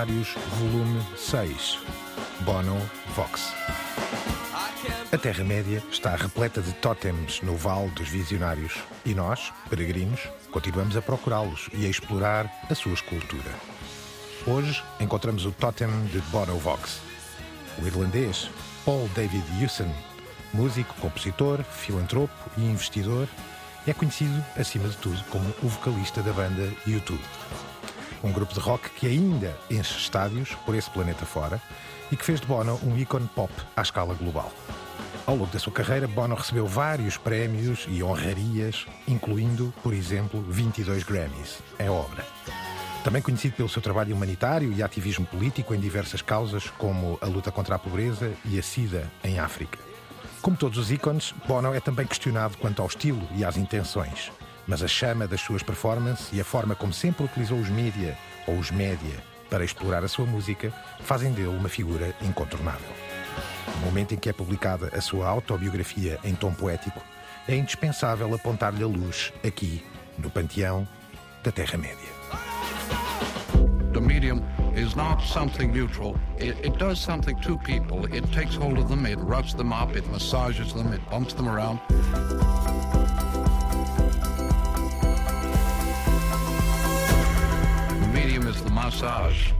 Visionários Volume 6 Bono Vox. A Terra-média está repleta de tótems no Vale dos Visionários e nós, peregrinos, continuamos a procurá-los e a explorar a sua escultura. Hoje encontramos o tótem de Bono Vox. O irlandês Paul David Hewson, músico, compositor, filantropo e investidor, é conhecido, acima de tudo, como o vocalista da banda U2. Um grupo de rock que ainda enche estádios por esse planeta fora e que fez de Bono um ícone pop à escala global. Ao longo da sua carreira, Bono recebeu vários prémios e honrarias, incluindo, por exemplo, 22 Grammys. É obra. Também conhecido pelo seu trabalho humanitário e ativismo político em diversas causas, como a luta contra a pobreza e a SIDA em África. Como todos os ícones, Bono é também questionado quanto ao estilo e às intenções. Mas a chama das suas performances e a forma como sempre utilizou os mídia ou os média para explorar a sua música fazem dele uma figura incontornável. No momento em que é publicada a sua autobiografia em tom poético, é indispensável apontar-lhe a luz aqui, no panteão da Terra-média. The medium is not something neutral. It, it, does something to people. It takes hold of them, it rubs them up, it massages them, it bumps them around. Massage.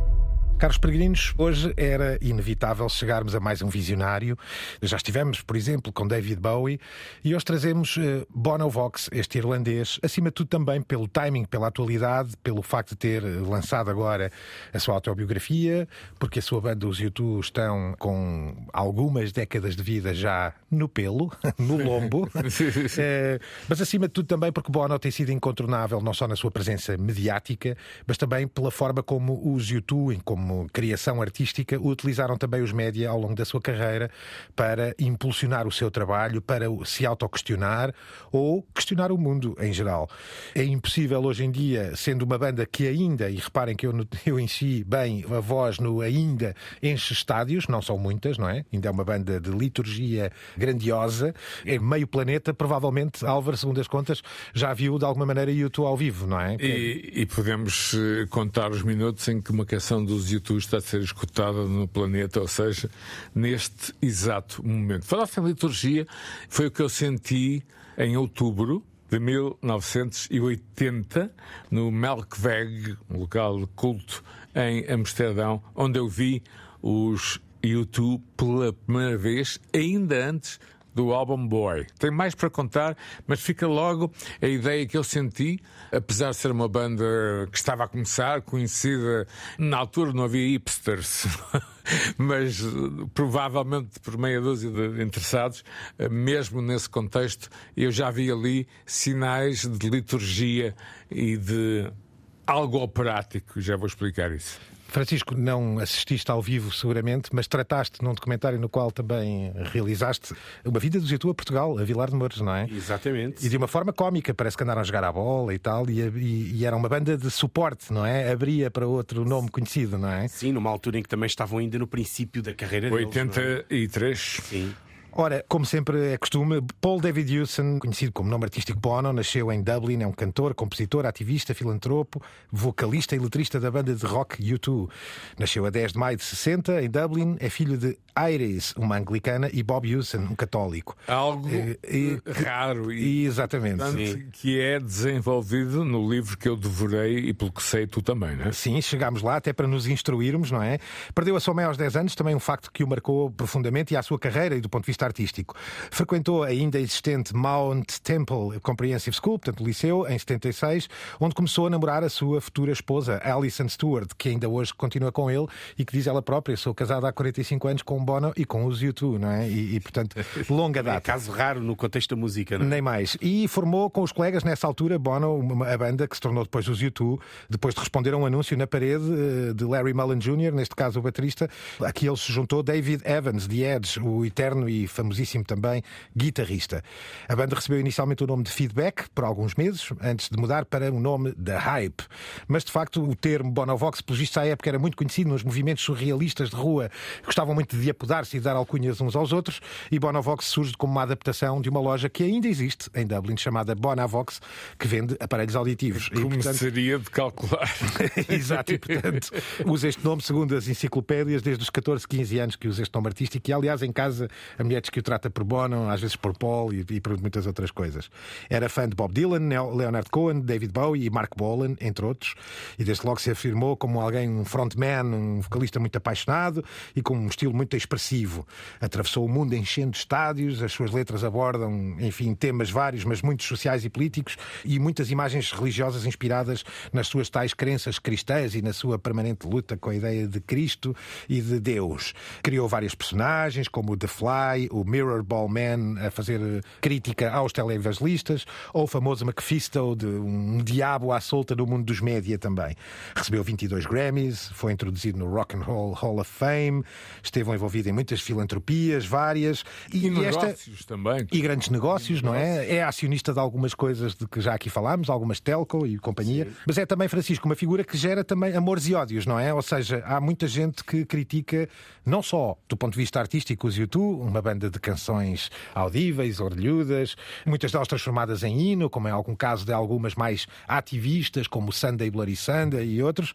Caros peregrinos, hoje era inevitável chegarmos a mais um visionário. Já estivemos, por exemplo, com David Bowie e hoje trazemos uh, Bono Vox, este irlandês, acima de tudo também pelo timing, pela atualidade, pelo facto de ter lançado agora a sua autobiografia, porque a sua banda, os YouTube, estão com algumas décadas de vida já no pelo, no lombo. uh, mas acima de tudo também porque Bono tem sido incontornável não só na sua presença mediática, mas também pela forma como os YouTube, como como criação artística, utilizaram também os média ao longo da sua carreira para impulsionar o seu trabalho, para se autoquestionar ou questionar o mundo em geral. É impossível hoje em dia, sendo uma banda que ainda, e reparem que eu, eu enchi bem a voz no ainda, enche estádios, não são muitas, não é? Ainda é uma banda de liturgia grandiosa, é meio planeta, provavelmente, Álvaro, segundo as contas, já viu de alguma maneira YouTube ao vivo, não é? E, e podemos eh, contar os minutos em que uma canção dos YouTube YouTube está a ser escutada no planeta, ou seja, neste exato momento. Falaste em liturgia, foi o que eu senti em outubro de 1980, no Melkweg, um local de culto em Amsterdão, onde eu vi os YouTube pela primeira vez, ainda antes do álbum Boy. Tem mais para contar, mas fica logo a ideia que eu senti, apesar de ser uma banda que estava a começar, conhecida na altura não havia hipsters. mas provavelmente por meia dúzia de interessados, mesmo nesse contexto, eu já vi ali sinais de liturgia e de algo operático, já vou explicar isso. Francisco, não assististe ao vivo seguramente, mas trataste num documentário no qual também realizaste uma vida do Zitu a Portugal, a Vilar de Mouros, não é? Exatamente. E de uma forma cómica, parece que andaram a jogar a bola e tal, e, e, e, era uma banda de suporte, não é? Abria para outro nome conhecido, não é? Sim, numa altura em que também estavam ainda no princípio da carreira 83. deles. 83. É? Sim. Ora, como sempre é costume, Paul David Hewson, conhecido como nome artístico Bono, nasceu em Dublin, é um cantor, compositor, ativista, filantropo, vocalista e letrista da banda de rock U2. Nasceu a 10 de maio de 60 em Dublin, é filho de Iris, uma anglicana, e Bob Hewson, um católico. Algo e, raro e exatamente que é desenvolvido no livro que eu devorei e pelo que sei tu também, não é? Sim, chegámos lá até para nos instruirmos, não é? Perdeu a sua mãe aos 10 anos, também um facto que o marcou profundamente e à sua carreira e do ponto de vista artístico. Frequentou a ainda existente Mount Temple Comprehensive School, portanto, liceu, em 76, onde começou a namorar a sua futura esposa, Alison Stewart, que ainda hoje continua com ele e que diz ela própria: sou casada há 45 anos com Bono e com os U2, não é? E, e portanto, longa data. É caso raro no contexto da música, não é? Nem mais. E formou com os colegas nessa altura Bono, uma, a banda que se tornou depois os U2, depois de responder a um anúncio na parede eh, de Larry Mullen Jr., neste caso o baterista. Aqui ele se juntou David Evans, The Edge, o eterno e famosíssimo também guitarrista. A banda recebeu inicialmente o nome de Feedback por alguns meses, antes de mudar para o nome da Hype. Mas de facto o termo Bonovox, pelo visto à época, era muito conhecido nos movimentos surrealistas de rua, que gostavam muito de apodar-se e dar alcunhas uns aos outros, e Bonovox surge como uma adaptação de uma loja que ainda existe em Dublin, chamada Bonavox, que vende aparelhos auditivos. Como e, portanto... seria de calcular. Exato, e portanto usa este nome segundo as enciclopédias desde os 14, 15 anos que usa este nome artístico e aliás em casa a mulher diz que o trata por Bono, às vezes por Paul e, e por muitas outras coisas. Era fã de Bob Dylan, Leonard Cohen, David Bowie e Mark Bolan, entre outros, e desde logo se afirmou como alguém, um frontman, um vocalista muito apaixonado e com um estilo muito expressivo. Atravessou o mundo enchendo estádios, as suas letras abordam, enfim, temas vários, mas muitos sociais e políticos e muitas imagens religiosas inspiradas nas suas tais crenças cristãs e na sua permanente luta com a ideia de Cristo e de Deus. Criou várias personagens, como The Fly, o Mirror Ball Man, a fazer crítica aos televangelistas, ou o famoso Mephisto, de um diabo à solta no mundo dos média também. Recebeu 22 Grammys, foi introduzido no Rock and Roll Hall of Fame, esteve envolvido em muitas filantropias, várias. E, e negócios esta... também. E grandes negócios, e não é? É acionista de algumas coisas de que já aqui falámos, algumas telco e companhia. Sim. Mas é também, Francisco, uma figura que gera também amores e ódios, não é? Ou seja, há muita gente que critica, não só do ponto de vista artístico, os YouTube, uma banda de canções audíveis, orelhudas, muitas delas transformadas em hino, como é algum caso de algumas mais ativistas, como Sunday Bloody Sunday e outros,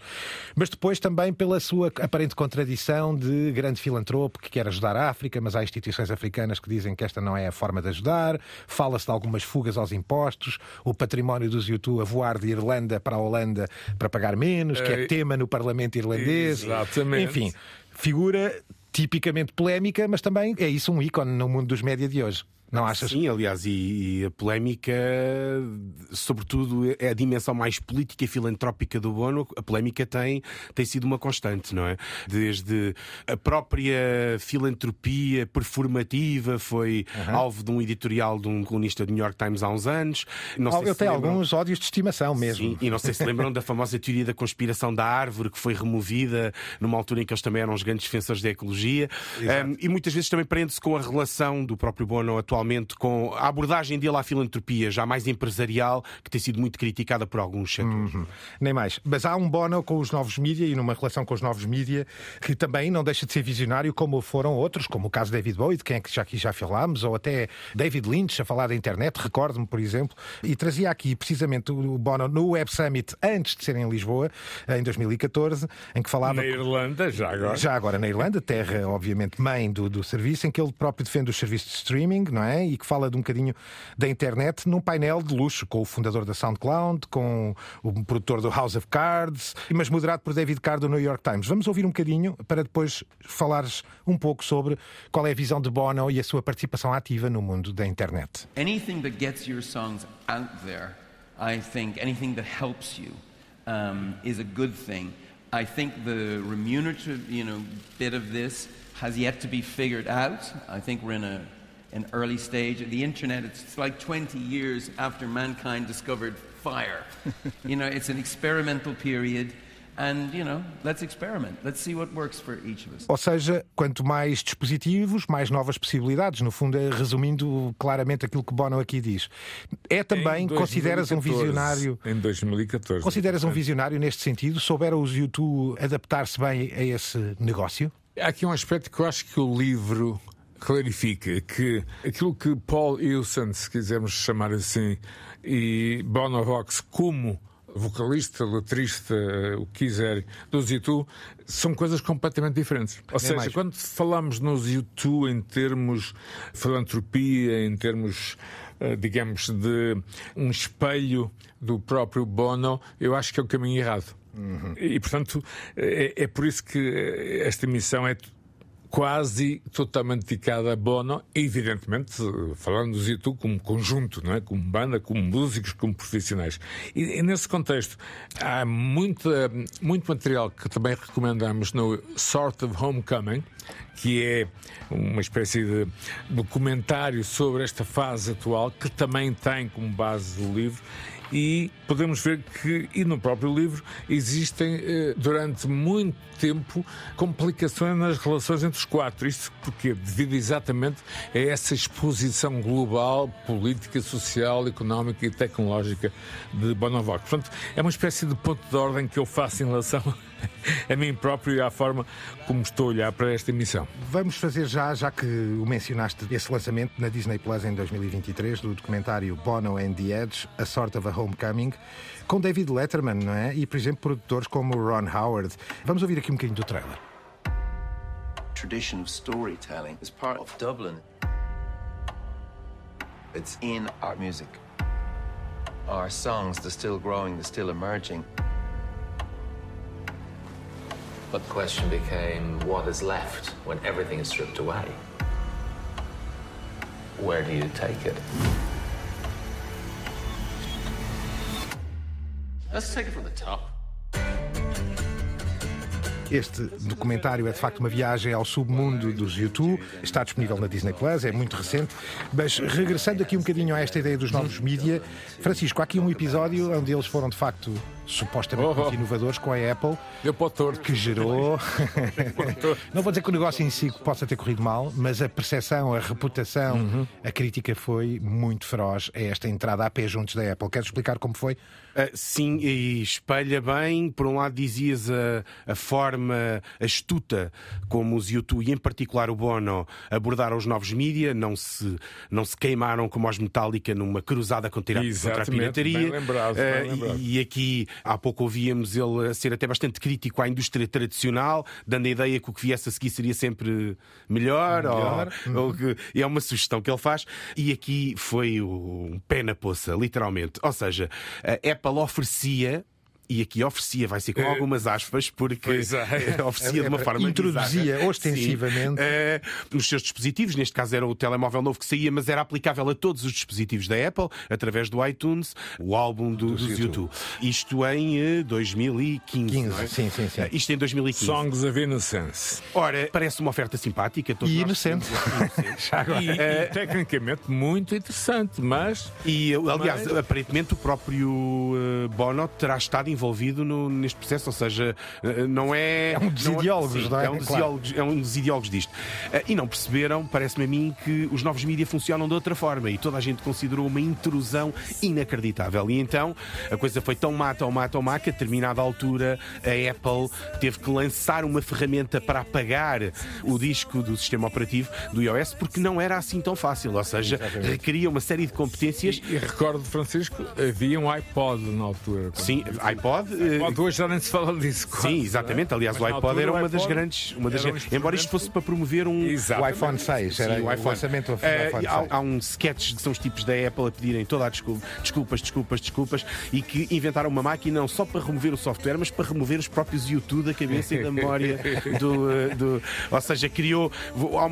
mas depois também pela sua aparente contradição de grande filantropo que quer ajudar a África, mas há instituições africanas que dizem que esta não é a forma de ajudar, fala-se de algumas fugas aos impostos, o património dos YouTube a voar de Irlanda para a Holanda para pagar menos, que é, é tema no Parlamento irlandês. Exatamente. Enfim, figura tipicamente polémica, mas também é isso um ícone no mundo dos média de hoje. Não achas? Sim, aliás, e, e, a polémica, sobretudo, é a dimensão mais política e filantrópica do Bono. A polémica tem, tem sido uma constante, não é? Desde a própria filantropia performativa foi uhum. alvo de um editorial de um colunista do New York Times há uns anos. Não sei Eu tenho lembram... alguns ódios de estimação mesmo. Sim, e não sei se lembram da famosa teoria da conspiração da árvore que foi removida numa altura em que eles também eram os grandes defensores da ecologia. Um, e muitas vezes também prende-se com a relação do próprio Bono atualmente atualmente com a abordagem dele à filantropia, já mais empresarial, que tem sido muito criticada por alguns setores. Uhum. Nem mais. Mas há um Bono com os novos mídia e numa relação com os novos mídia que também não deixa de ser visionário, como foram outros, como o caso de David Bowie, de quem é que já aqui já falámos, ou até David Lynch a falar da internet, recordo-me, por exemplo, e trazia aqui precisamente o Bono no Web Summit antes de ser em Lisboa, em 2014, em que falava. Na Irlanda, já agora. Já agora na Irlanda, terra, obviamente, mãe do, do serviço, em que ele próprio defende os serviços de streaming, não é? E que fala de um bocadinho da internet num painel de luxo, com o fundador da SoundCloud, com o produtor do House of Cards, mas moderado por David Carr do New York Times. Vamos ouvir um bocadinho para depois falares um pouco sobre qual é a visão de Bono e a sua participação ativa no mundo da internet. Anything that gets your songs out there, I think anything that helps you um, is a good thing. I think the remunerative, you know, bit of this has yet to be figured out. I think we're in a an early stage. The internet, it's like 20 years after mankind discovered fire. you know, it's an experimental period. And, you know, let's experiment. Let's see what works for each of us. Ou seja, quanto mais dispositivos, mais novas possibilidades. No fundo, é resumindo claramente aquilo que Bono aqui diz. É também, consideras um visionário. Em 2014. Consideras um visionário neste sentido? Souberam os YouTube adaptar-se bem a esse negócio? Há aqui um aspecto que eu acho que o livro clarifica que aquilo que Paul Wilson, se quisermos chamar assim, e Bono Vox como vocalista, letrista, o que quiser, dos YouTube, são coisas completamente diferentes. Ou é seja, mais. quando falamos nos YouTube em termos de filantropia, em termos, eh, digamos, de um espelho do próprio Bono, eu acho que é o caminho errado. Uhum. E, portanto, é, é por isso que esta missão é quase totalmente dedicada a Bono, evidentemente falando do Zitu como conjunto, não é? como banda, como músicos, como profissionais. E, e, nesse contexto há muito, muito material que também recomendamos no Sort of Homecoming, que é uma espécie de documentário sobre esta fase atual, que também tem como base o livro e podemos ver que, e no próprio livro, existem eh, durante muito tempo complicações nas relações entre os quatro. Isto porque devido exatamente a essa exposição global, política, social, económica e tecnológica de Bonovox. Portanto, é uma espécie de ponto de ordem que eu faço em relação a mim próprio e à forma como estou a olhar para esta emissão. Vamos fazer já, já que o mencionaste, esse lançamento na Disney Plus em 2023 do documentário Bono and the Edge, A Sort of a Homecoming, com David Letterman, não é? E, por exemplo, produtores como Ron Howard. Vamos ouvir aqui um bocadinho do trailer. Tradition of storytelling is part of Dublin. It's in our music. Our songs, they're still growing, they're still emerging. But the question became what is left when everything is stripped away? Where do you take it? Let's take it from the top. Este documentário é de facto uma viagem ao submundo dos YouTube, está disponível na Disney Plus, é muito recente. Mas regressando aqui um bocadinho a esta ideia dos novos mídia, Francisco, há aqui um episódio onde eles foram de facto supostamente Oh, oh. inovadores com a Apple, Deu para o torto. que gerou. Não vou dizer que o negócio em si possa ter corrido mal, mas a percepção, a reputação, a crítica foi muito feroz a esta entrada a pé juntos da Apple. Queres explicar como foi? Ah, sim, e espelha bem. Por um lado, dizias a, a forma astuta como os YouTube, e em particular o Bono, abordaram os novos mídia, não se, não se queimaram como os Metallica numa cruzada contra, a- contra a Exatamente, pirataria. bem lembrado, bem Ah, lembrado. e, e aqui, há pouco ouvíamos ele a ser até bastante crítico à indústria tradicional, dando a ideia que o que viesse a seguir seria sempre melhor. Melhor. Ou, ou que, é uma sugestão que ele faz. E aqui foi um pé na poça, literalmente. Ou seja, a Apple oferecia. E aqui oferecia, vai ser com Eh, algumas aspas, porque é. oferecia de uma É, forma introduzia bizarra. ostensivamente. Eh, os seus dispositivos, neste caso era o telemóvel novo que saía, mas era aplicável a todos os dispositivos da Apple, através do iTunes, o álbum do- dos, YouTube. Isto em eh, 2015. 15, não é? sim, sim, sim. Eh, Isto em 2015. Songs of Innocence. Ora, parece uma oferta simpática. E inocente. E, e tecnicamente muito interessante, mas E, aliás, Mas- aparentemente o próprio eh, Bono terá estado envolvido no- neste processo, ou seja, eh, não é. É um dos não ideólogos, sim, não é? É um dos, Claro. ideólogos, é um dos ideólogos disto. Eh, e não perceberam, parece-me a mim, que os novos mídias funcionam de outra forma e toda a gente considerou uma intrusão inacreditável. E então a coisa foi tão má, tão má, tão má que a determinada altura a Apple teve que lançar uma ferramenta para apagar o disco do sistema operativo do iOS porque não era assim tão fácil, ou seja, requeria uma série de competências. e recordo, Francisco, havia um iPod na altura. Sim, iPod. Eh, iPod hoje já nem se fala disso. quase, Sim, exatamente. é? Aliás, Mas o iPod era uma das iPod grandes. Uma das um grandes- embora isto fosse para promover um. O iPhone 6, era Sim, o, o iPhone. lançamento do Eh, iPhone há, 6. há uns sketches que são os tipos da Apple a pedirem toda a desculpa, desculpas, desculpas, desculpas, e que inventaram uma máquina não só para remover o software, mas para remover os próprios YouTube da cabeça e da memória do. eh, do- ou seja, criou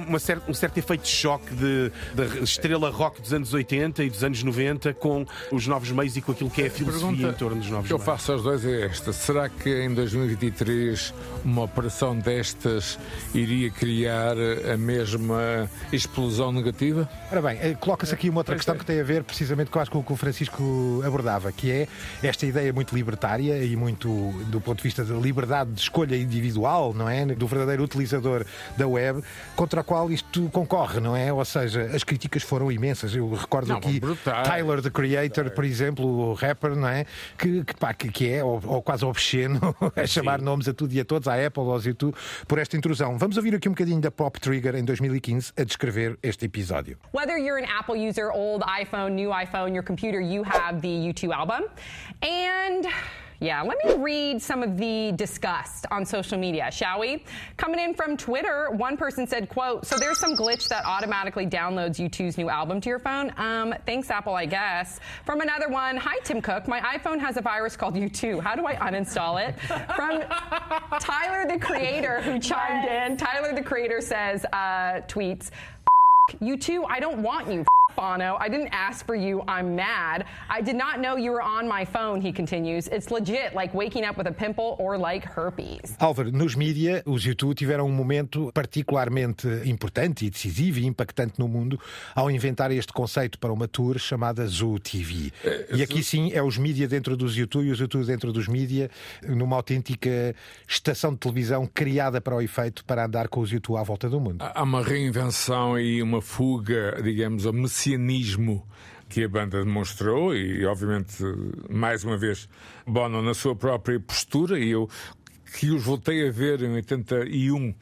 uma cer- um certo efeito de choque de, da estrela rock dos anos 80 e dos anos 90 com os novos meios e com aquilo que é a filosofia em torno dos novos que eu meios. faço aos dois é esta: será que em 2023 uma operação destas iria criar a mesma explosão negativa? Ora bem, eh, coloca-se aqui uma outra questão que tem a ver precisamente com, com o que o Francisco abordava, que é esta ideia muito libertária e muito do ponto de vista da liberdade de escolha individual, não é? Do verdadeiro utilizador da web, contra a qual isto concorre, não é? Ou seja, as críticas foram imensas. Eu recordo Não, aqui brutais. Tyler, the Creator, por exemplo, o rapper, não é? Que, que, pá, que, que é ou, ou quase obsceno a chamar nomes a tudo e a todos, à Apple, aos YouTube, por esta intrusão. Vamos ouvir aqui um bocadinho da Pop Trigger em 2015 a descrever este episódio. Whether you're an Apple user, old iPhone, new iPhone, your computer, you have the U2 album. And yeah, let me read some of the disgust on social media, shall we? Coming in from Twitter, one person said, quote, so there's some glitch that automatically downloads U2's new album to your phone. Um, thanks, Apple, I guess. From another one, hi, Tim Cook. My iPhone has a virus called U2. How do I uninstall it? From Tyler, the creator, who chimed in. Tyler, the creator says, uh, tweets, you two, I don't want you. Bono. I didn't ask for you. I'm mad. I did not know you were on my phone, he continues. It's legit, like waking up with a pimple or like herpes. Álvaro, nos mídia, os YouTube tiveram um momento particularmente importante e decisivo e impactante no mundo ao inventar este conceito para uma tour chamada Zoo TV. E aqui sim é os mídia dentro dos YouTube e os YouTube dentro dos mídia, numa autêntica estação de televisão criada para o efeito para andar com os YouTube à volta do mundo. Há uma reinvenção e uma fuga, digamos, ao messianismo que a banda demonstrou e, obviamente, mais uma vez, Bono na sua própria postura e eu que os voltei a ver em 81 eh,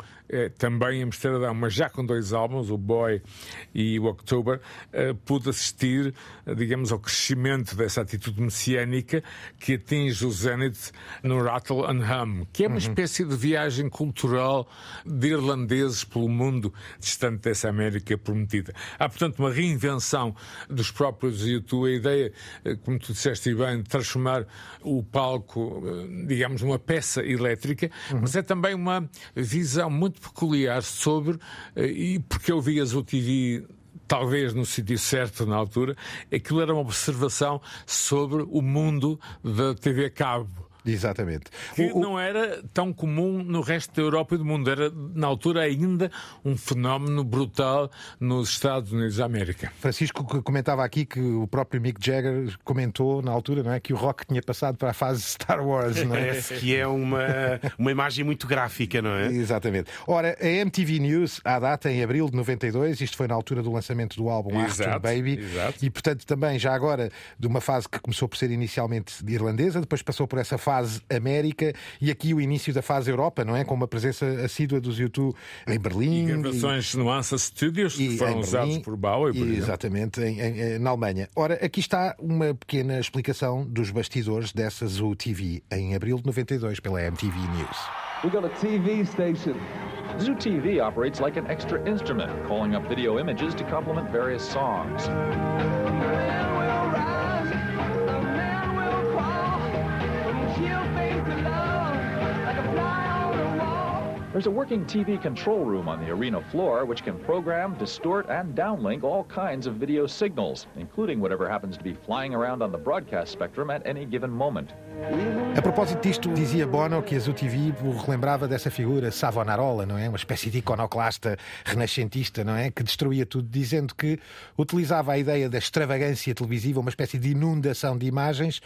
também em Amsterdão, mas já com dois álbuns, o Boy e o October, eh, pude assistir, eh, digamos, ao crescimento dessa atitude messiânica que atinge o Zenith no Rattle and Hum, que é uma espécie de viagem cultural de irlandeses pelo mundo distante dessa América prometida. Há, portanto, uma reinvenção dos próprios YouTube, a ideia, como tu disseste bem, de transformar o palco, digamos, numa peça elétrica, mas é também uma visão muito peculiar sobre, eh, e porque eu vi as UTV talvez no sítio certo na altura, aquilo era uma observação sobre o mundo da TV cabo. Exatamente. Que O- o- não era tão comum no resto da Europa e do mundo. Era, na altura, ainda um fenómeno brutal nos Estados Unidos da América. Francisco que comentava aqui que o próprio Mick Jagger comentou na altura não é, que o rock tinha passado para a fase Star Wars. Não é? Parece que é uma, uma imagem muito gráfica, não é? Exatamente. Ora, a MTV News, à data, em abril de 92, isto foi na altura do lançamento do álbum After Exato, Baby, exato. e portanto também já agora de uma fase que começou por ser inicialmente irlandesa, depois passou por essa fase América e aqui o início da fase Europa, não é? Com uma presença assídua dos YouTube em Berlim. Gravações no Ansa Studios, que e foram usados Berlim, por Bowie, por e. Exatamente, em- em- na Alemanha. Ora, aqui está uma pequena explicação dos bastidores dessa Zoo TV em abril de 92 pela MTV News. We got a TV station. Zoo TV operates like an extra instrument, calling up video images to complement various songs. There's a working TV control room on the arena floor which can program, distort, and downlink all kinds of video signals, including whatever happens to be flying around on the broadcast spectrum at any given moment. A propósito disto, dizia Bono que a TV o relembrava dessa figura Savonarola, não é? Uma espécie de iconoclasta renascentista, não é? Que destruía tudo, dizendo que utilizava a ideia da extravagância televisiva, uma espécie de inundação de imagens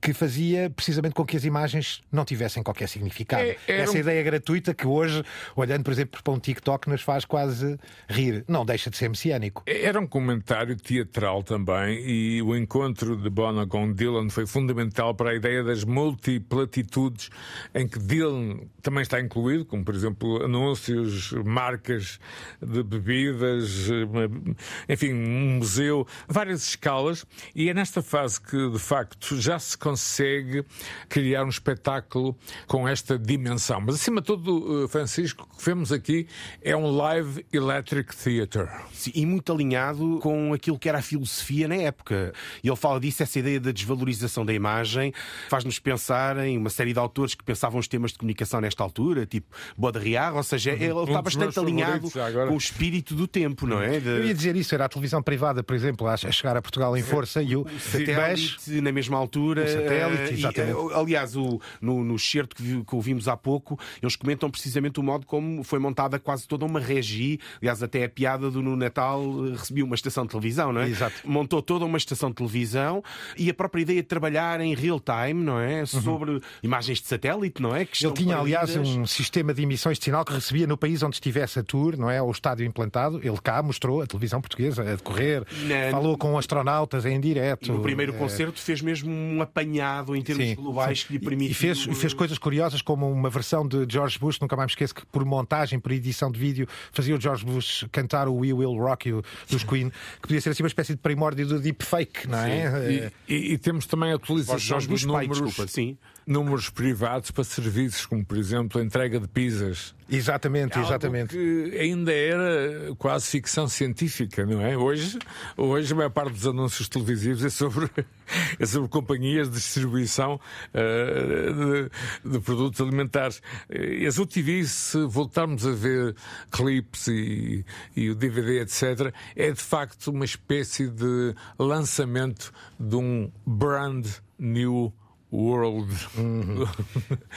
que fazia precisamente com que as imagens não tivessem qualquer significado. É- Essa um- ideia gratuita que hoje, olhando, por exemplo, para um TikTok, nos faz quase rir. Não deixa de ser messiânico. Era um comentário teatral também e o encontro de Bono com Dylan foi fundamental para a ideia das multiplatitudes em que Dylan também está incluído, como por exemplo anúncios, marcas de bebidas, eh, enfim, um museu, várias escalas e é nesta fase que de facto já se consegue criar um espetáculo com esta dimensão. Mas acima de tudo, eh, Francisco, o que vemos aqui é um live electric theatre. Sim, e muito alinhado com aquilo que era a filosofia na época. E ele fala disso, essa ideia da desvalorização da imagem, faz-nos pensar em uma série de autores que pensavam os temas de comunicação nesta altura, tipo Baudrillard, ou seja, ele Um está bastante alinhado com o espírito do tempo, não é? De- Eu ia dizer isso, era a televisão privada, por exemplo, a chegar a Portugal em força e o mas satélite na mesma altura. O satélite, eh, e, exatamente. eh, aliás, o, no, no excerto que, que ouvimos há pouco, eles comentam precisamente o modo como foi montada quase toda uma regi. Aliás, até a piada do no Natal eh, recebeu uma estação de televisão, não é? Exato. Montou toda uma estação de televisão e a própria ideia de trabalhar em real time, não é? Sobre imagens de satélite, não é? Que Ele tinha, aliás, um sistema de emissões de sinal que recebia no país onde estivesse a tour, não é? O estádio implantado. Ele cá mostrou a televisão portuguesa a decorrer, Na- falou com astronautas em direto. No primeiro Eh, concerto fez mesmo um apanhado em termos Sim, globais sim. que lhe E- permitiu. E fez, fez coisas curiosas, como uma versão de George Bush, nunca mais me esqueço que por montagem, por edição de vídeo, fazia o George Bush cantar o We Will Rock You dos Queen, que podia ser assim uma espécie de primórdio do deepfake, não é? E, e- e temos também a utilização Jorge dos números números, desculpa, sim. números privados para serviços, como por exemplo a entrega de pizzas. Exatamente, Algo exatamente. que ainda era quase ficção científica, não é? Hoje, hoje a maior parte dos anúncios televisivos é sobre, é sobre companhias de distribuição uh, de, de, produtos alimentares. E as UTV, se voltarmos a ver clipes e, e o DVD, etc., é de facto uma espécie de lançamento de um brand new World. Uhum.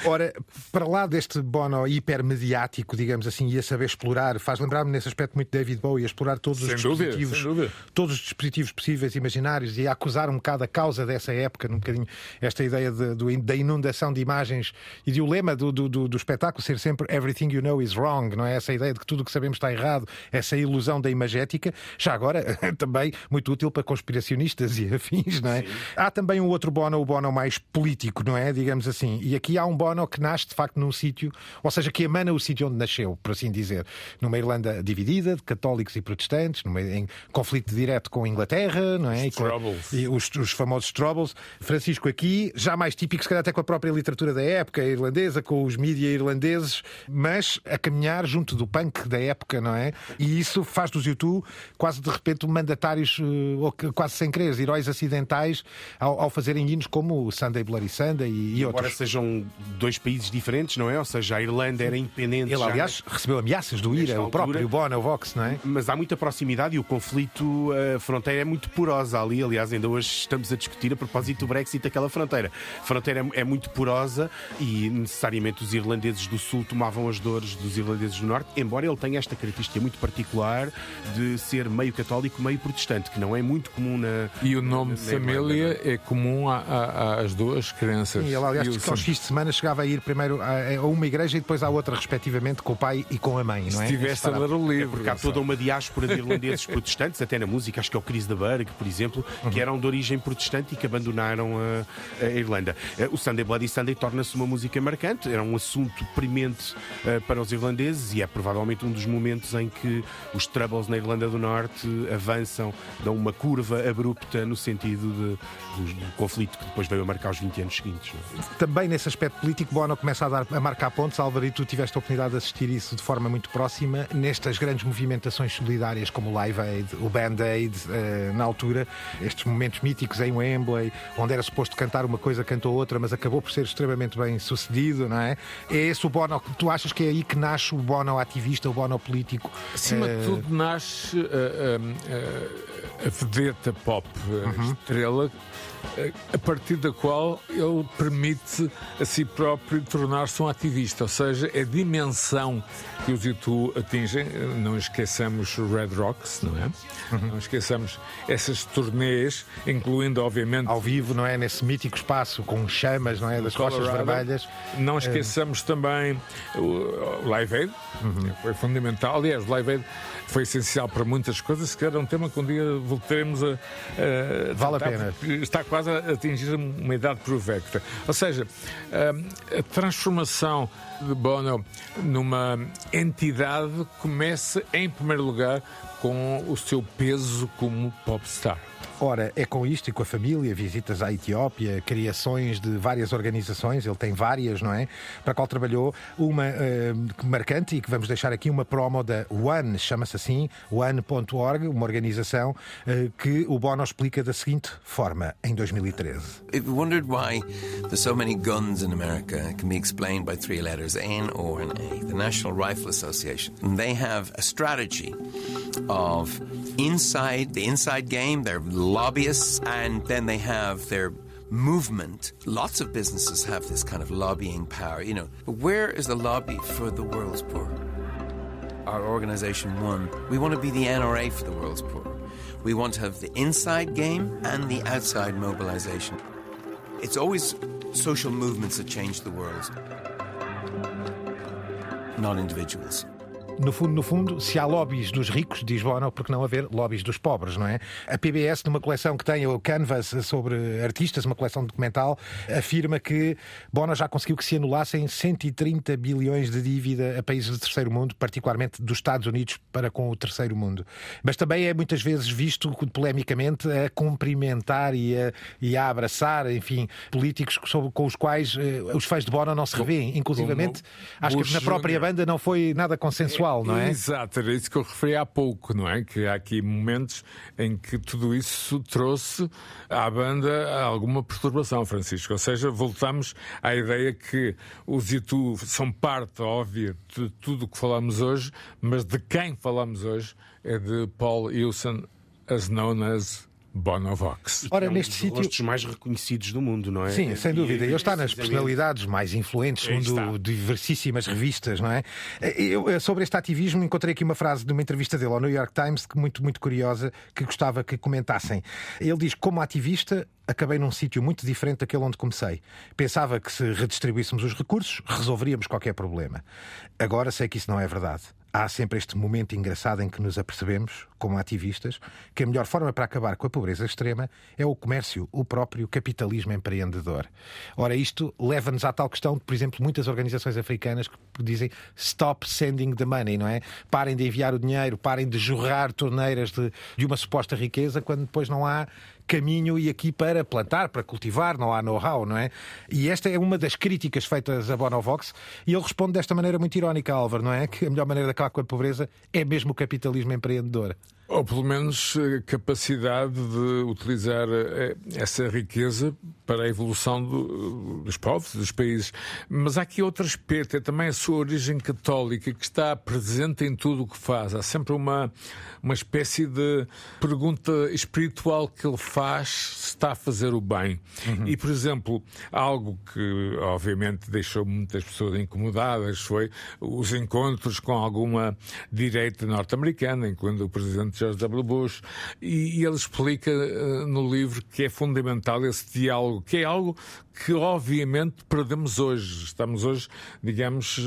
Ora, para lá deste Bono hipermediático, digamos assim, e a saber explorar, faz lembrar-me nesse aspecto muito David Bowie, a explorar todos sem os dúvida, dispositivos, todos os dispositivos possíveis, imaginários, e a acusar um bocado a causa dessa época, um bocadinho esta ideia de, de, da inundação de imagens e de o lema do, do, do, do espetáculo ser sempre Everything you know is wrong, não é? Essa ideia de que tudo o que sabemos está errado, essa ilusão da imagética, já agora também muito útil para conspiracionistas e afins, não é? Sim. Há também um outro Bono, o Bono mais político, não é? Digamos assim. E aqui há um Bono que nasce de facto num sítio, ou seja, que emana o sítio onde nasceu, por assim dizer. Numa Irlanda dividida, de católicos e protestantes, numa, em conflito direto com a Inglaterra, não é? Os Troubles. E os, os, famosos Troubles. Francisco aqui, já mais típico, se calhar até com a própria literatura da época irlandesa, com os mídia irlandeses, mas a caminhar junto do punk da época, não é? E isso faz dos YouTube quase de repente mandatários, eh, ou quase sem querer, heróis acidentais, ao, ao fazerem hinos como o Sunday Bloody Sunday e, e Embora outros. sejam dois países diferentes, não é? Ou seja, a Irlanda era independente. Ele, aliás, já... recebeu ameaças do IRA, o próprio Bono, o Vox, não é? Mas há muita proximidade e o conflito, a fronteira é muito porosa ali. Aliás, ainda hoje estamos a discutir a propósito do Brexit aquela fronteira. A fronteira é, é muito porosa e necessariamente os irlandeses do Sul tomavam as dores dos irlandeses do Norte, embora ele tenha esta característica muito particular de ser meio católico, meio protestante, que não é muito comum na. E o nome de família é comum às duas crenças. Sim, ele, aliás, e que aos fins de semana chegava a ir primeiro a, a, uma igreja e depois à outra, respectivamente, com o pai e com a mãe, não é? Se tivesse a ler o livro. É porque há toda uma diáspora de irlandeses protestantes, até na música, acho que é o Chris de Berg, por exemplo, uhum. que eram de origem protestante e que abandonaram a, a Irlanda. Eh, o Sunday Bloody Sunday torna-se uma música marcante, era um assunto premente uh, para os irlandeses e é provavelmente um dos momentos em que os Troubles na Irlanda do Norte avançam, dão uma curva abrupta no sentido de, do, do conflito que depois veio a marcar os 20 anos seguintes. Também nesse aspecto político, Bono começa a, dar, a marcar pontos. Álvaro, e tu tiveste a oportunidade de assistir isso de forma muito próxima nestas grandes movimentações solidárias como o Live Aid, o Band Aid, uh, na altura, estes momentos míticos em Wembley, onde era suposto cantar uma coisa, cantou outra, mas acabou por ser extremamente bem sucedido, não é? É esse o Bono, tu achas que é aí que nasce o Bono ativista, o Bono político? Acima uh... de tudo, nasce uh, uh, a vedeta pop, a uhum. estrela a partir da qual ele permite a si próprio tornar-se um ativista, ou seja, a dimensão que os YouTube atingem, não esqueçamos Red Rocks, não é? Uhum. Não esqueçamos essas turnês, incluindo, obviamente. Ao vivo, não é? Nesse mítico espaço com chamas, não é? Das costas vermelhas. Não eh, esqueçamos também o Live Aid, uhum. foi fundamental. Aliás, o Live Aid foi essencial para muitas coisas, que era um tema que um dia voltaremos a. a vale a pena. Está quase a atingir uma idade provecta. Ou seja, a transformação de Bono numa entidade começa, em primeiro lugar, com o seu peso como popstar. Ora, é com isto e com a família, visitas à Etiópia, criações de várias organizações, ele tem várias, não é? Para a qual trabalhou uma uh, marcante e que vamos deixar aqui uma promo da One, chama-se assim, one.org, uma organização uh, que o Bono explica da seguinte forma, em 2013. I've wondered why there's so many guns in America. It can be explained by three letters, N, O, and A. The National Rifle Association. And they have a strategy of inside, the inside game, they're lobbyists, and then they have their movement. Lots of businesses have this kind of lobbying power, you know. But where is the lobby for the world's poor? Our organization One, we want to be the NRA for the world's poor. We want to have the inside game and the outside mobilization. It's always social movements that change the world, not individuals. No fundo, no fundo, se há lobbies dos ricos, diz Bono, porque não haver lobbies dos pobres, não é? A PBS, numa coleção que tem o Canvas sobre artistas, uma coleção documental, afirma que Bono já conseguiu que se anulassem 130 bilhões de dívida a países do terceiro mundo, particularmente dos Estados Unidos para com o terceiro mundo. Mas também é muitas vezes visto polemicamente a cumprimentar e a, e a abraçar, enfim, políticos sobre, com os quais eh, os fãs de Bono não se revêem. Inclusivamente, acho que na própria banda não foi nada consensual, não é? Exato, era isso que eu referi há pouco, não é? Que há aqui momentos em que tudo isso trouxe à banda alguma perturbação, Francisco. Ou seja, voltamos à ideia que os YouTube são parte óbvia de tudo o que falamos hoje, mas de quem falamos hoje é de Paul Wilson, as known as Bonovox. Ora, é um neste sítio. rostos mais reconhecidos do mundo, não é? Sim, sem dúvida. Ele está nas personalidades mais influentes, segundo diversíssimas revistas, não é? Eu, sobre este ativismo, encontrei aqui uma frase de uma entrevista dele ao New York Times, que muito, muito curiosa, que gostava que comentassem. Ele diz: Como ativista, acabei num sítio muito diferente daquele onde comecei. Pensava que se redistribuíssemos os recursos, resolveríamos qualquer problema. Agora sei que isso não é verdade há sempre este momento engraçado em que nos apercebemos, como ativistas, que a melhor forma para acabar com a pobreza extrema é o comércio, o próprio capitalismo empreendedor. Ora, isto leva-nos à tal questão de, por exemplo, muitas organizações africanas que dizem stop sending the money, não é? Parem de enviar o dinheiro, parem de jorrar torneiras de, de uma suposta riqueza quando depois não há caminho e aqui para plantar, para cultivar, não há know-how, não é? E esta é uma das críticas feitas a Bonovox e ele responde desta maneira muito irónica, Álvaro, não é? Que a melhor maneira de acabar com a pobreza é mesmo o capitalismo empreendedor. Ou pelo menos eh, capacidade de utilizar eh, essa riqueza para a evolução do, dos povos, dos países. Mas há aqui outro aspecto, é também a sua origem católica, que está presente em tudo o que faz. Há sempre uma, uma espécie de pergunta espiritual que ele faz se está a fazer o bem. Uhum. E, por exemplo, algo que obviamente deixou muitas pessoas incomodadas foi os encontros com alguma direita norte-americana, incluindo o presidente George W. Bush, e, ele explica uh, no livro que é fundamental esse diálogo, que é algo que obviamente perdemos hoje. Estamos hoje, digamos,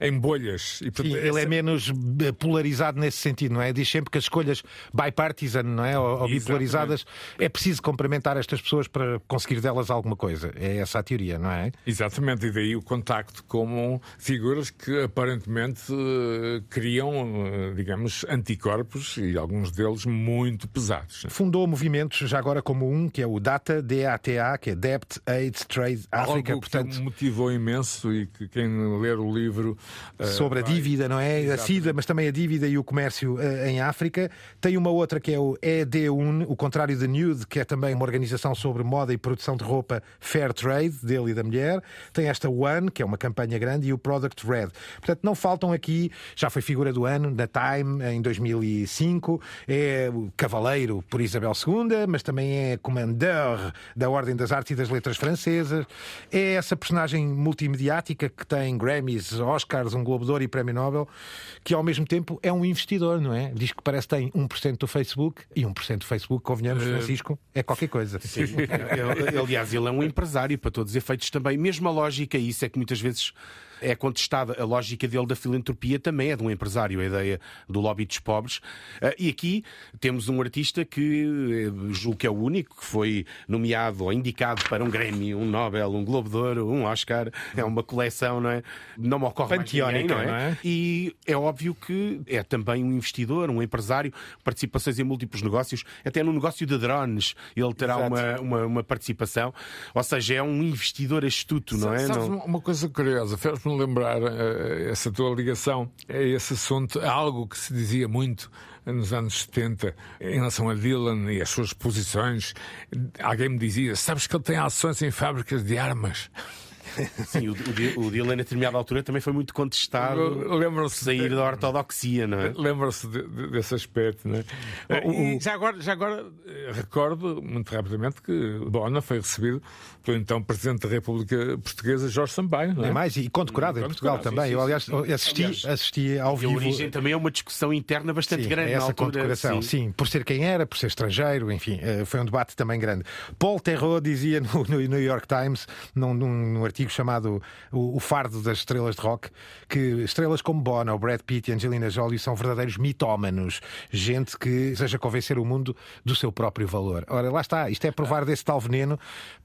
eh, em bolhas. E, portanto, Sim, ele é menos eh, polarizado nesse sentido, não é? Diz sempre que as escolhas bipartisan, não é? Ou, ou bipolarizadas, é preciso complementar estas pessoas para conseguir delas alguma coisa. É essa a teoria, não é? Exatamente, e daí o contacto com figuras que aparentemente eh, criam, digamos, anticorpos e alguns deles muito pesados. Fundou movimentos, já agora como um, que é o DATA, D-A-T-A, que é Debt, AIDS, Trade África, Algo portanto. Que motivou imenso e que quem ler o livro. Uh, sobre a dívida, não é? Exatamente. A SIDA, mas também a dívida e o comércio uh, em África. Tem uma outra que é o ED1, o contrário de Nude, que é também uma organização sobre moda e produção de roupa Fair Trade, dele e da mulher. Tem esta One, que é uma campanha grande, e o Product Red. Portanto, não faltam aqui, já foi figura do ano na Time em 2005, é o Cavaleiro por Isabel II, mas também é Commandeur da Ordem das Artes e das Letras Francesas é essa personagem multimediática que tem Grammys, Oscars, um Globo de Ouro e Prémio Nobel, que ao mesmo tempo é um investidor, não é? Diz que parece que tem 1% do Facebook e 1% do Facebook, convenhamos, eh, Francisco, é qualquer coisa. Sim. aliás, ele é um empresário para todos os efeitos também. Mesmo a lógica, isso é que muitas vezes é contestada. A lógica dele da filantropia também é de um empresário, a ideia do lobby dos pobres. Ah, e aqui temos um artista que eh, julgo que é o único que foi nomeado ou indicado para um Grammy, um Nobel, um Globo de Ouro, um Oscar. É uma coleção, não é? Não me ocorre mais ninguém, não é? não é? E é óbvio que é também um investidor, um empresário, participações em múltiplos negócios, até no negócio de drones ele terá uma, uma, uma, participação. Ou seja, é um investidor astuto, não é? Sabes não... uma coisa curiosa, fez-me lembrar uh, essa tua ligação a esse assunto, algo que se dizia muito nos anos 70 em relação a Dylan e as suas posições. Alguém me dizia: Sabes que ele tem ações em fábricas de armas? Sim, o, o, o Dylan, a determinada altura, também foi muito contestado Lembram-se sair de... da ortodoxia, não é? Lembram-se de, de, desse aspecto, não é? O, já, agora, já agora eh, recordo, muito rapidamente, que Bona foi recebido pelo então Presidente da República Portuguesa, Jorge Sampaio. Não é? é mais, e condecorado em Portugal também. Sim, sim, Eu, aliás, assisti, aliás, assisti ao vivo. a origem também é uma discussão interna bastante sim, grande. Essa altura, condecoração, sim. por ser quem era, por ser estrangeiro, enfim, eh, foi um debate também grande. Paul Terreau dizia no, no New York Times, num, num artigo artigo chamado o, o Fardo das Estrelas de Rock, que estrelas como Bono, Brad Pitt e Angelina Jolie são verdadeiros mitómanos. Gente que deseja convencer o mundo do seu próprio valor. Ora, lá está. Isto é provar desse tal veneno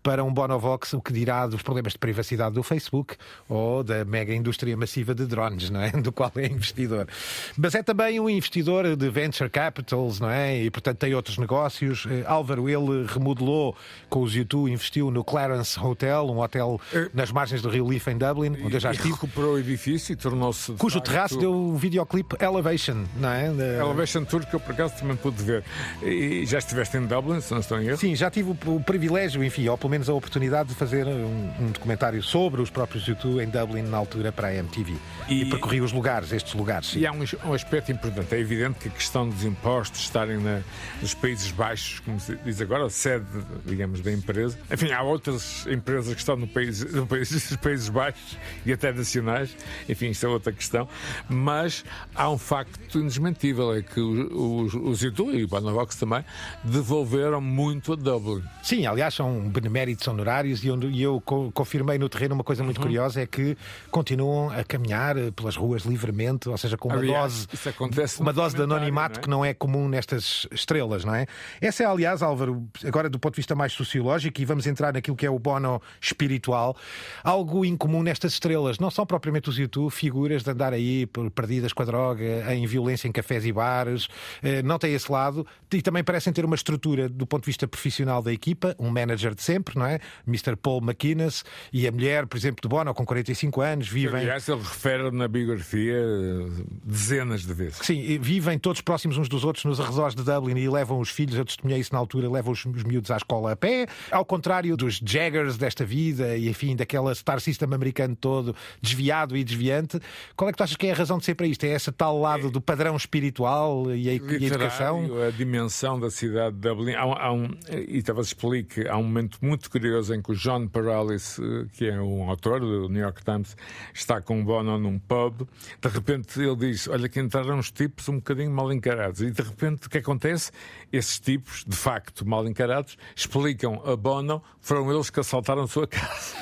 para um Bonovox o que dirá dos problemas de privacidade do Facebook ou da mega indústria massiva de drones, não é? Do qual é investidor. Mas é também um investidor de venture capitals, não é? E portanto tem outros negócios. Eh, Álvaro, ele remodelou com os YouTube, investiu no Clarence Hotel, um hotel nas margens do Rio Leaf em Dublin, onde eu já estive. recuperou o edifício e tornou-se. Cujo facto, terraço deu o videoclipe Elevation, não é? Da- Elevation Tour, que eu por acaso também pude ver. E já estiveste em Dublin, se não estou em erro. Sim, já tive o privilégio, enfim, ou pelo menos a oportunidade de fazer um, um documentário sobre os próprios YouTube em Dublin na altura para a MTV. E, E- percorri os lugares, estes lugares. sim. E há um, um aspecto importante. É evidente que a questão dos impostos estarem na- nos Países Baixos, como se diz agora, a sede, digamos, da empresa. Enfim, há outras empresas que estão no país, no país, nos Países Baixos e até nacionais. Enfim, isso é outra questão. Mas há um facto indesmentível: é que os, os, os YouTube e o Bonovox também devolveram muito a Dublin. Sim, aliás, são beneméritos honorários e eu, e eu co- confirmei no terreno uma coisa Uhum. muito curiosa: é que continuam a caminhar eh, pelas ruas livremente, ou seja, com uma Aliás, dose. Uma dose de anonimato não é? que não é comum nestas estrelas, não é? Essa é, aliás, Álvaro, agora do ponto de vista mais sociológico, e vamos entrar naquilo que é o bono espiritual, algo incomum nestas estrelas. Não são propriamente os YouTube figuras de andar aí perdidas com a droga, em violência em cafés e bares, eh, não tem esse lado, e também parecem ter uma estrutura do ponto de vista profissional da equipa, um manager de sempre, não é? Mr. Paul McInnes e a mulher, por exemplo, de Bono, com 45 anos, vivem. Aliás, ele refere na biografia eh, dezenas de vezes. Sim, vivem todos próximos uns dos outros nos arredores de Dublin e levam os filhos, eu testemunhei isso na altura, levam os, os miúdos à escola a pé, ao contrário dos Jaggers desta vida e, enfim, daquela Star System americano todo desviado e desviante. Qual é que tu achas que é a razão de ser para isto? É esse tal lado do padrão espiritual e a, e a educação? a dimensão da cidade de Dublin. Há, há um, e talvez explique, há um momento muito curioso em que o John Paralis, eh, que é um autor do New York Times, está com o Bono num pub. De repente ele diz: Olha, que entraram uns tipos um bocadinho mal encarados. E de repente o que acontece? Esses tipos, de facto mal encarados, explicam a Bono foram eles que assaltaram a sua casa.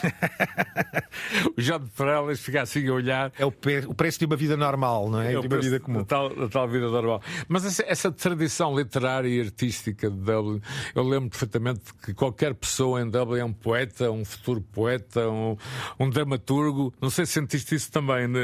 o John Paralis fica assim a olhar. É o, o preço de uma vida normal, não é? É o de uma vida comum. Da tal, tal vida normal. Mas essa, essa tradição literária e artística de Dublin, eu lembro perfeitamente que qualquer pessoa em Dublin é um poeta, um futuro poeta, um, um dramaturgo. Não sei se sentiste isso também né,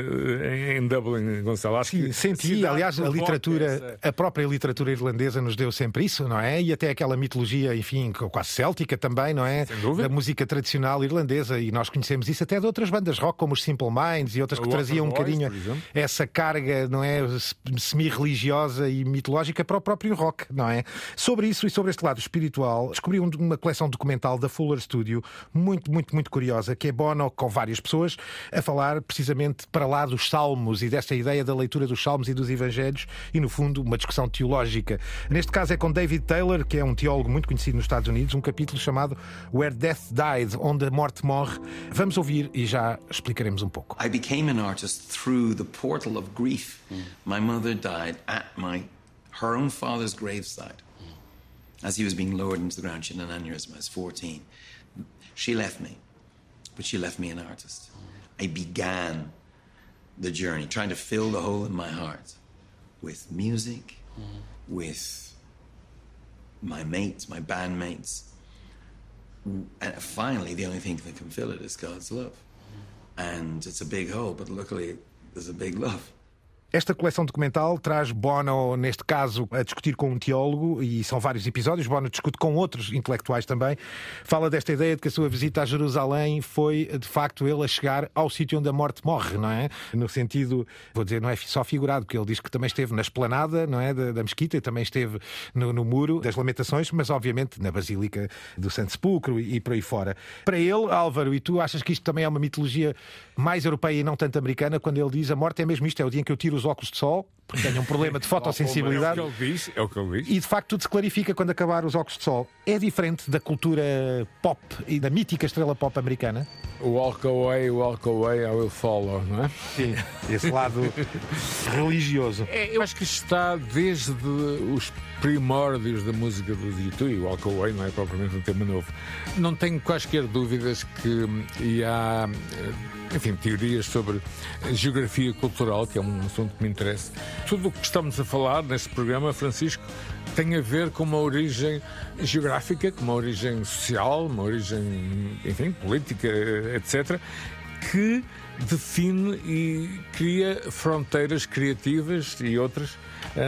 em, em Dublin, Gonçalo. Acho Sim, que senti. Aliás, a literatura, essa- a própria literatura irlandesa nos deu sempre isso, não é? E até aquela mitologia, enfim, quase céltica também, não é? Sem dúvida. Da música tradicional irlandesa. E nós conhecemos isso até de outras bandas rock, como os Simple Minds e outras que traziam um Waterboys, bocadinho essa carga, não é? se- Semi-religiosa e mitológica para o próprio rock, não é? Sobre isso e sobre este lado espiritual, descobri um- uma coleção documental da Fuller Studio, muito, muito, muito curiosa, que é Bono com várias pessoas a falar precisamente para lá dos salmos e dessa ideia da leitura dos salmos e dos evangelhos e, no fundo, uma discussão teológica. Neste caso é com David Taylor, que é um teólogo muito conhecido nos Estados Unidos, um capítulo chamado Where Death Died, onde a morte morre. Vamos ouvir e já explicaremos um pouco. I became an artist through the portal of grief. My mother died at my her own father's graveside. As he was being lowered into the ground, she had an aneurysm. I was 14. She left me, but she left me an artist. I began the journey trying to fill the hole in my heart with music, mm-hmm. with my mates, my bandmates. And finally, the only thing that can fill it is God's love. Mm-hmm. And it's a big hole, but luckily, there's a big love. Esta coleção documental traz Bono, neste caso, a discutir com um teólogo, e são vários episódios. Bono discute com outros intelectuais também. Fala desta ideia de que a sua visita a Jerusalém foi, de facto, ele a chegar ao sítio onde a morte morre, não é? No sentido, vou dizer, não é só figurado, porque ele diz que também esteve na esplanada, não é? Da, da mesquita e também esteve no, no muro das Lamentações, mas obviamente na Basílica do Santo Sepulcro e, e por aí fora. Para ele, Álvaro, e tu achas que isto também é uma mitologia mais europeia e não tanto americana, quando ele diz a morte é mesmo isto, é o dia em que eu tiro os óculos de sol porque tenha um problema de fotossensibilidade. É o que ele diz, é o que ele diz. E de facto tudo se clarifica quando acabar os óculos de sol. É diferente da cultura pop e da mítica estrela pop americana? Walk away, walk away, I will follow, não é? Sim, esse lado religioso. É, eu acho que isto está desde os primórdios da música do YouTube, e Walk Away não é propriamente um tema novo. Não tenho quaisquer dúvidas que e há enfim, teorias sobre geografia cultural, que é um assunto que me interessa. Tudo o que estamos a falar neste programa, Francisco, tem a ver com uma origem geográfica, com uma origem social, uma origem, enfim, política, etc., que define e cria fronteiras criativas e outras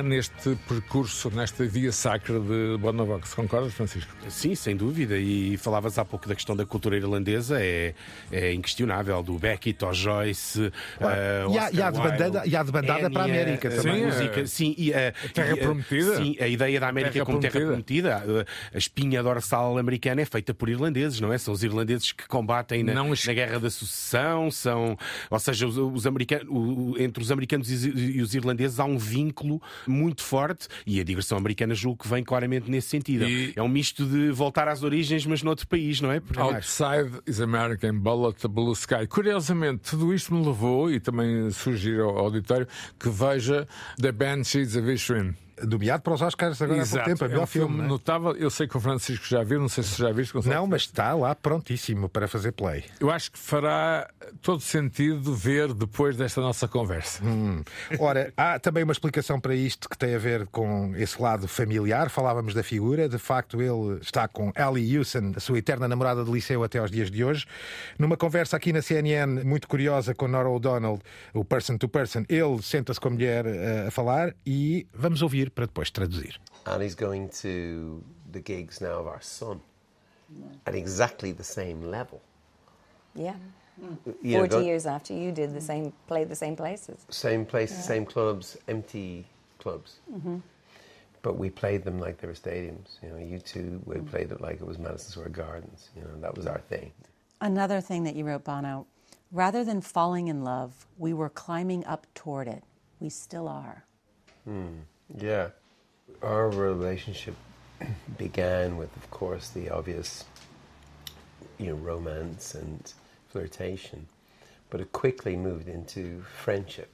neste percurso, nesta via sacra de Bonovox. Concordas, Francisco? Sim, sem dúvida. E falavas há pouco da questão da cultura irlandesa, é, é inquestionável, do Beckett ao Joyce. Claro. Uh, e, há, e, há de bandada, e há de bandada para a América a, também. A música, sim, e a, Terra e, Prometida. Sim, a ideia da América terra como Terra Prometida. A espinha dorsal americana é feita por irlandeses, não é? São os irlandeses que combatem na, não, na Guerra da Sucessão, são, ou seja, os, os americanos, o, entre os americanos e os irlandeses há um vínculo muito forte e a digressão americana julgo que vem claramente nesse sentido. E... É um misto de voltar às origens, mas noutro país, não é? Porque Outside is American, Bullet the Blue Sky. Curiosamente, tudo isto me levou, e também sugiro ao auditório, que veja The Banshees of Inisherin nomeado para os Oscars agora Exato. há pouco tempo. É, melhor um filme, filme é? notável. Eu sei que o Francisco já viu, não sei se já viste. Não, mas está lá prontíssimo para fazer play. Eu acho que fará todo sentido ver depois desta nossa conversa. Hum. Ora, há também uma explicação para isto que tem a ver com esse lado familiar. Falávamos da figura. De facto, ele está com Ellie Hewson, a sua eterna namorada de liceu até aos dias de hoje. Numa conversa aqui na CNN, muito curiosa com Nora O'Donnell, o person to person, ele senta-se com a mulher eh, a falar e vamos ouvir ouvir para depois traduzir. And he's going to the gigs now of our son at exactly the same level. Yeah. You 40 know, years after you did the same, played the same places. Same places, yeah. same clubs, empty clubs. Mm-hmm. But we played them like they were stadiums. You know, you two, we mm-hmm. played it like it was Madison Square Gardens. You know, that was our thing. Another thing that you wrote, Bono, rather than falling in love, we were climbing up toward it. We still are. Hmm. Yeah. Our relationship began with, of course, the obvious, you know, romance and flirtation, but it quickly moved into friendship.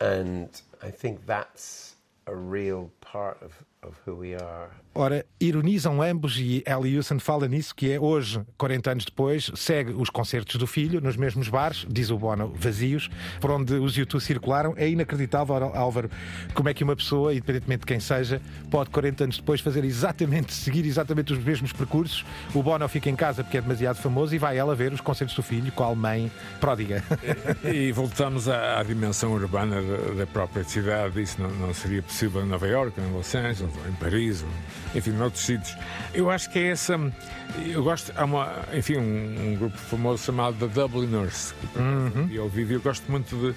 And I think that's a real part of, of who we are Ora, ironizam ambos e Ellie Houston fala nisso, que é hoje, 40 anos depois, segue os concertos do filho nos mesmos bares, diz o Bono, vazios, por onde os YouTube circularam. É inacreditável, Álvaro, como é que uma pessoa, independentemente de quem seja, pode 40 anos depois fazer exatamente, seguir exatamente os mesmos percursos. O Bono fica em casa porque é demasiado famoso e vai ela ver os concertos do filho, qual mãe pródiga. E, e voltamos à, à, dimensão urbana da, da, própria cidade. Isso não, não seria possível em Nova Iorque, em Los Angeles, ou em Paris. Ou enfim, noutros sítios. Eu acho que é essa. Eu gosto. Há uma, enfim, um, um grupo famoso chamado The Dubliners. Uhum. Eu ouvi, eu gosto muito de,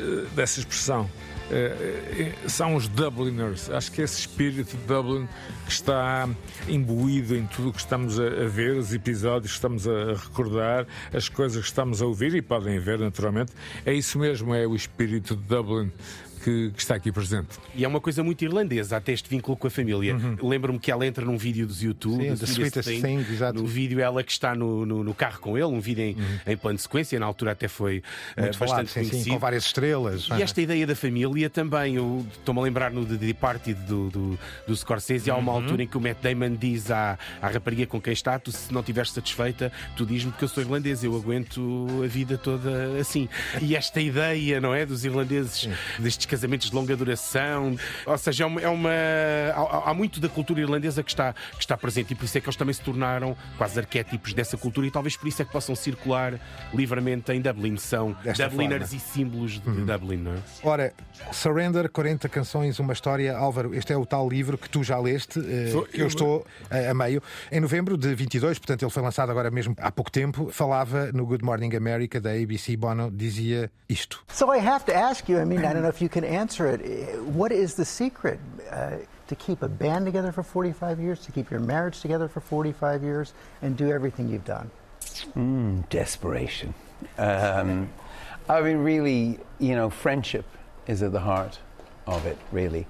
eh, dessa expressão. Uh, são os Dubliners. Acho que esse espírito de Dublin que está imbuído em tudo o que estamos a, a, ver, os episódios que estamos a recordar, as coisas que estamos a ouvir e podem ver, naturalmente. É isso mesmo, é o espírito de Dublin que, que, está aqui presente. E é uma coisa muito irlandesa, até este vínculo com a família. Uhum. Lembro-me que ela entra num vídeo dos YouTube, Sim, Sweetest Thing, no vídeo ela que está no, no, no carro com ele, um vídeo em, uhum. em plano de sequência, na altura até foi uh, bastante falado, sim, conhecido. Sim, com várias estrelas. E esta ideia da família também, eu estou-me a lembrar no The Departed do, do, do Scorsese, há uma uhum. altura em que o Matt Damon diz à, à rapariga com quem está, tu se não estiveres satisfeita, tu diz-me que eu sou irlandês, eu aguento a vida toda assim. E esta ideia, não é, dos irlandeses, destes casamentos de longa duração. Ou seja, é uma, é uma há, há, muito da cultura irlandesa que está, que está presente e por isso é que eles também se tornaram quase arquétipos dessa cultura e talvez por isso é que possam circular livremente em Dublin. São Desta Dubliners forma. e símbolos de uhum. Dublin, não é? Ora, Surrender, 40 canções, uma história. Álvaro, este é o tal livro que tu já leste, uh, que eu estou a, a meio. Em novembro de 22, portanto ele foi lançado agora mesmo há pouco tempo, falava no Good Morning America da ABC, Bono dizia isto. So I have to ask you, I mean, I don't know if you can answer it. what is the secret uh, to keep a band together for 45 years, to keep your marriage together for 45 years, and do everything you've done? Mm, desperation. Um, I mean, really, you know, friendship is at the heart of it, really.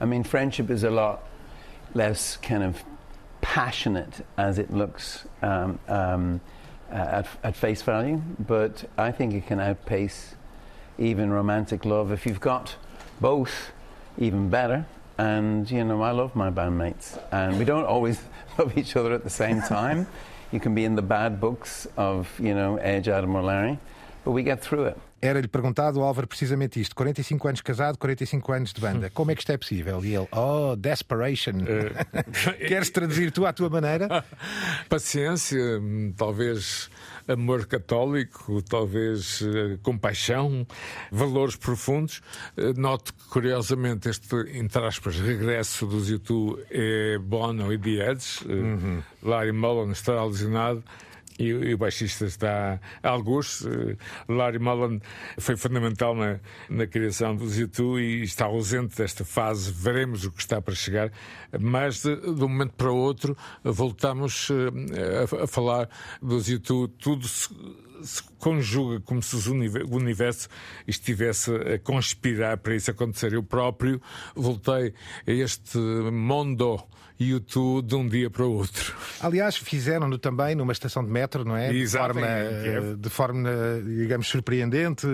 I mean, friendship is a lot less kind of passionate as it looks um, um, at, at face value, but I think it can outpace even romantic love. If you've got both, even better. And, you know, I love my bandmates. And we don't always love each other at the same time. you can be in the bad books of, you know, Edge, Adam or Larry, but we get through it. Era-lhe perguntado ao Álvaro precisamente isto: 45 anos casado, 45 anos de banda. Como é que isto é possível? E ele, oh, desperation. Queres traduzir tu à tua maneira? Paciência, talvez amor católico, talvez uh, compaixão, valores profundos. Uh, noto que, curiosamente, este, entre aspas, regresso dos YouTube é Bono e The Edge. Uh, uhum. Larry Mullen está lesionado e, e, o baixista está alguns. Uh, Larry Mullen foi fundamental na, na criação dos YouTube e está ausente desta fase. Veremos o que está para chegar, mas de, de um momento para outro voltamos uh, a, a, falar dos YouTube. Tudo se, se conjuga como se o universo estivesse a conspirar para isso acontecer. Eu próprio voltei a este mundo YouTube de um dia para o outro. Aliás, fizeram-no também numa estação de metro, não é? De forma, eh, de forma digamos, surpreendente,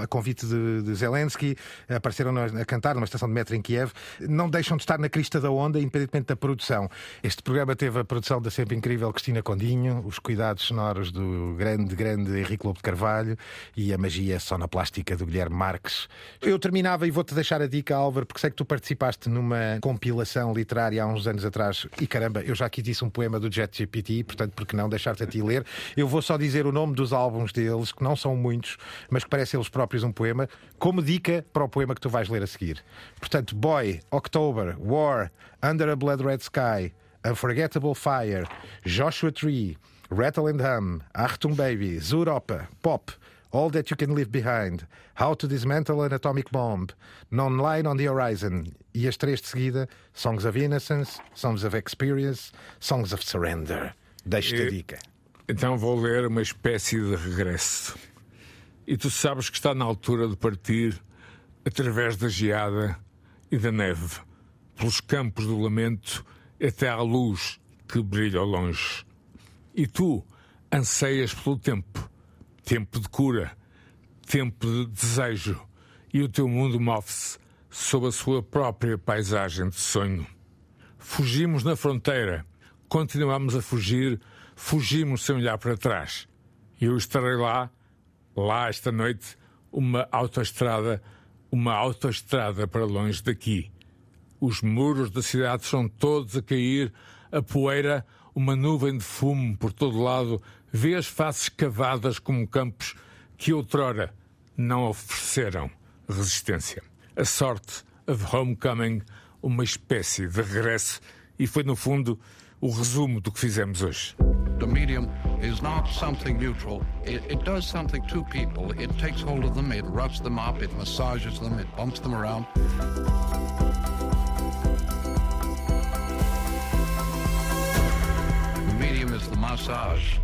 a convite de, de Zelensky, apareceram a cantar numa estação de metro em Kiev. Não deixam de estar na crista da onda, independentemente da produção. Este programa teve a produção da sempre incrível Cristina Condinho, os cuidados sonoros do grande, grande Henrique Lobo de Carvalho e a magia sonoplástica do Guilherme Marques. Eu terminava e vou-te deixar a dica, Álvaro, porque sei que tu participaste numa compilação literária há uns uns anos atrás, e caramba, eu já aqui disse um poema do Jet GPT, portanto, por que não deixar-te a ti ler? Eu vou só dizer o nome dos álbuns deles, que não são muitos, mas que parecem eles próprios um poema, como dica para o poema que tu vais ler a seguir. Portanto, Boy, October, War, Under a Blood Red Sky, Unforgettable Fire, Joshua Tree, Rattle and Hum, Achtung Baby, Zuropa, Pop, All That You Can Leave Behind, How to Dismantle an Atomic Bomb, Non-Line on the Horizon e as três de seguida, Songs of Innocence, Songs of Experience, Songs of Surrender. Deixo-te a dica. Então vou ler uma espécie de regresso. E tu sabes que está na altura de partir através da geada e da neve, pelos campos do lamento até à luz que brilha ao longe. E tu anseias pelo tempo tempo de cura, tempo de desejo, e o teu mundo move-se sob a sua própria paisagem de sonho. Fugimos na fronteira, continuamos a fugir, fugimos sem olhar para trás. Eu estarei lá, lá esta noite, uma autoestrada, uma autoestrada para longe daqui. Os muros da cidade são todos a cair, a poeira, uma nuvem de fumo por todo lado, vê as faces cavadas como campos que outrora não ofereceram resistência. A sorte of homecoming, uma espécie de regresso, e foi no fundo o resumo do que fizemos hoje. The medium is not something neutral. It, it does something to people. It takes hold of them, it roughs them up, it massages them, it bumps them around. The medium is the massage.